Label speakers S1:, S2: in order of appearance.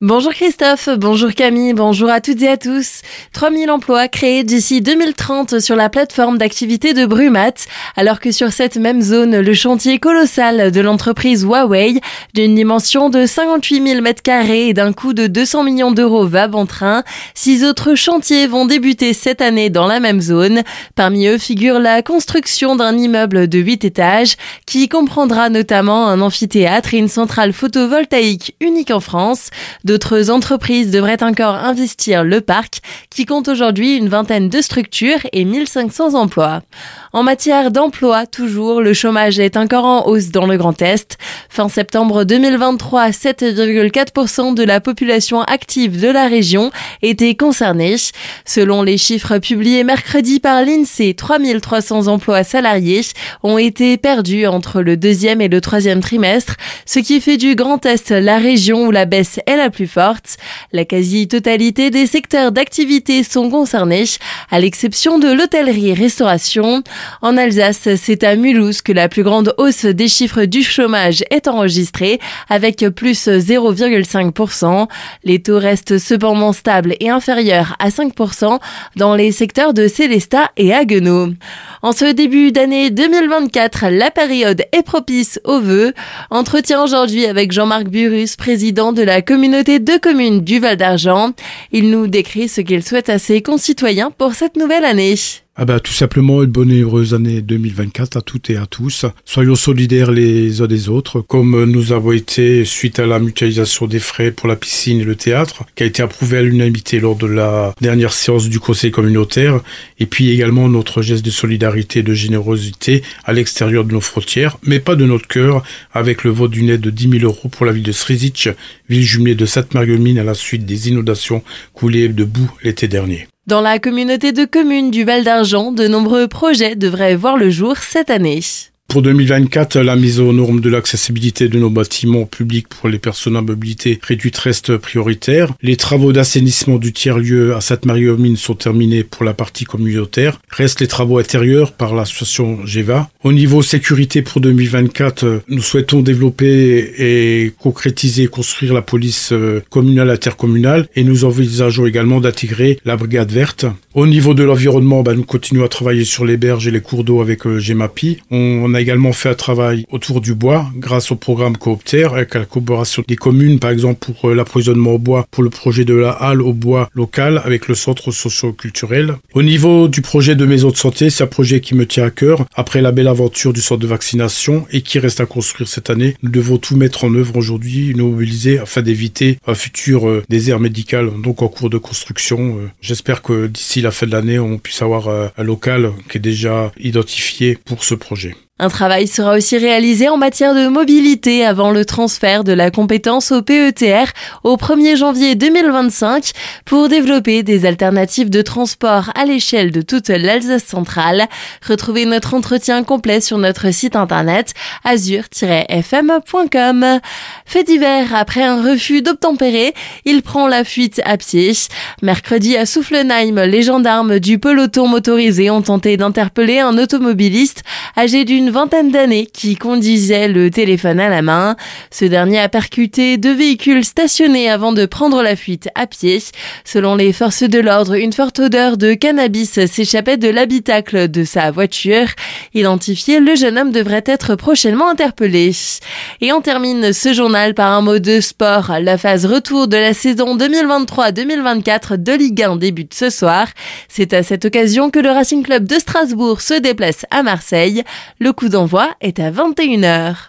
S1: Bonjour Christophe, bonjour Camille, bonjour à toutes et à tous. 3000 emplois créés d'ici 2030 sur la plateforme d'activité de Brumat, alors que sur cette même zone, le chantier colossal de l'entreprise Huawei, d'une dimension de 58 000 mètres carrés et d'un coût de 200 millions d'euros va bon train. Six autres chantiers vont débuter cette année dans la même zone. Parmi eux figure la construction d'un immeuble de 8 étages qui comprendra notamment un amphithéâtre et une centrale photovoltaïque unique en France. D'autres entreprises devraient encore investir le parc, qui compte aujourd'hui une vingtaine de structures et 1500 emplois. En matière d'emploi, toujours, le chômage est encore en hausse dans le Grand Est. Fin septembre 2023, 7,4% de la population active de la région était concernée. Selon les chiffres publiés mercredi par l'INSEE, 3300 emplois salariés ont été perdus entre le deuxième et le troisième trimestre, ce qui fait du Grand Est la région où la baisse est la plus forte. La quasi-totalité des secteurs d'activité sont concernés, à l'exception de l'hôtellerie-restauration. En Alsace, c'est à Mulhouse que la plus grande hausse des chiffres du chômage est enregistrée, avec plus 0,5%. Les taux restent cependant stables et inférieurs à 5% dans les secteurs de Célestat et Haguenau. En ce début d'année 2024, la période est propice aux vœux. Entretien aujourd'hui avec Jean-Marc Burus, président de la communauté de communes du Val d'Argent. Il nous décrit ce qu'il souhaite à ses concitoyens pour cette nouvelle année.
S2: Ah bah tout simplement une bonne et heureuse année 2024 à toutes et à tous. Soyons solidaires les uns des autres, comme nous avons été suite à la mutualisation des frais pour la piscine et le théâtre, qui a été approuvé à l'unanimité lors de la dernière séance du conseil communautaire, et puis également notre geste de solidarité et de générosité à l'extérieur de nos frontières, mais pas de notre cœur, avec le vote d'une aide de 10 000 euros pour la ville de Srezic, ville jumelée de Sainte-Marguerite à la suite des inondations coulées de boue l'été dernier.
S1: Dans la communauté de communes du Val d'Argent, de nombreux projets devraient voir le jour cette année.
S2: Pour 2024, la mise aux normes de l'accessibilité de nos bâtiments publics pour les personnes à mobilité réduite reste prioritaire. Les travaux d'assainissement du tiers-lieu à Sainte-Marie-aux-Mines sont terminés pour la partie communautaire. Restent les travaux intérieurs par l'association GEVA. Au niveau sécurité pour 2024, nous souhaitons développer et concrétiser et construire la police euh, communale intercommunale et nous envisageons également d'intégrer la brigade verte. Au niveau de l'environnement, bah, nous continuons à travailler sur les berges et les cours d'eau avec euh, GEMAPI. Également fait un travail autour du bois grâce au programme Coopter avec la collaboration des communes, par exemple pour euh, l'approvisionnement au bois pour le projet de la halle au bois local avec le centre socio-culturel. Au niveau du projet de maison de santé, c'est un projet qui me tient à cœur. Après la belle aventure du centre de vaccination et qui reste à construire cette année, nous devons tout mettre en œuvre aujourd'hui, nous mobiliser afin d'éviter un futur euh, désert médical, donc en cours de construction. J'espère que d'ici la fin de l'année, on puisse avoir euh, un local qui est déjà identifié pour ce projet.
S1: Un travail sera aussi réalisé en matière de mobilité avant le transfert de la compétence au PETR au 1er janvier 2025 pour développer des alternatives de transport à l'échelle de toute l'Alsace centrale. Retrouvez notre entretien complet sur notre site internet azur-fm.com. Fait d'hiver, après un refus d'obtempérer, il prend la fuite à pied. Mercredi à Soufflenheim, les gendarmes du peloton motorisé ont tenté d'interpeller un automobiliste âgé d'une vingtaine d'années qui conduisait le téléphone à la main. Ce dernier a percuté deux véhicules stationnés avant de prendre la fuite à pied. Selon les forces de l'ordre, une forte odeur de cannabis s'échappait de l'habitacle de sa voiture. Identifié, le jeune homme devrait être prochainement interpellé. Et on termine ce journal par un mot de sport. La phase retour de la saison 2023-2024 de Ligue 1 débute ce soir. C'est à cette occasion que le Racing Club de Strasbourg se déplace à Marseille. Le coup d'envoi est à 21h.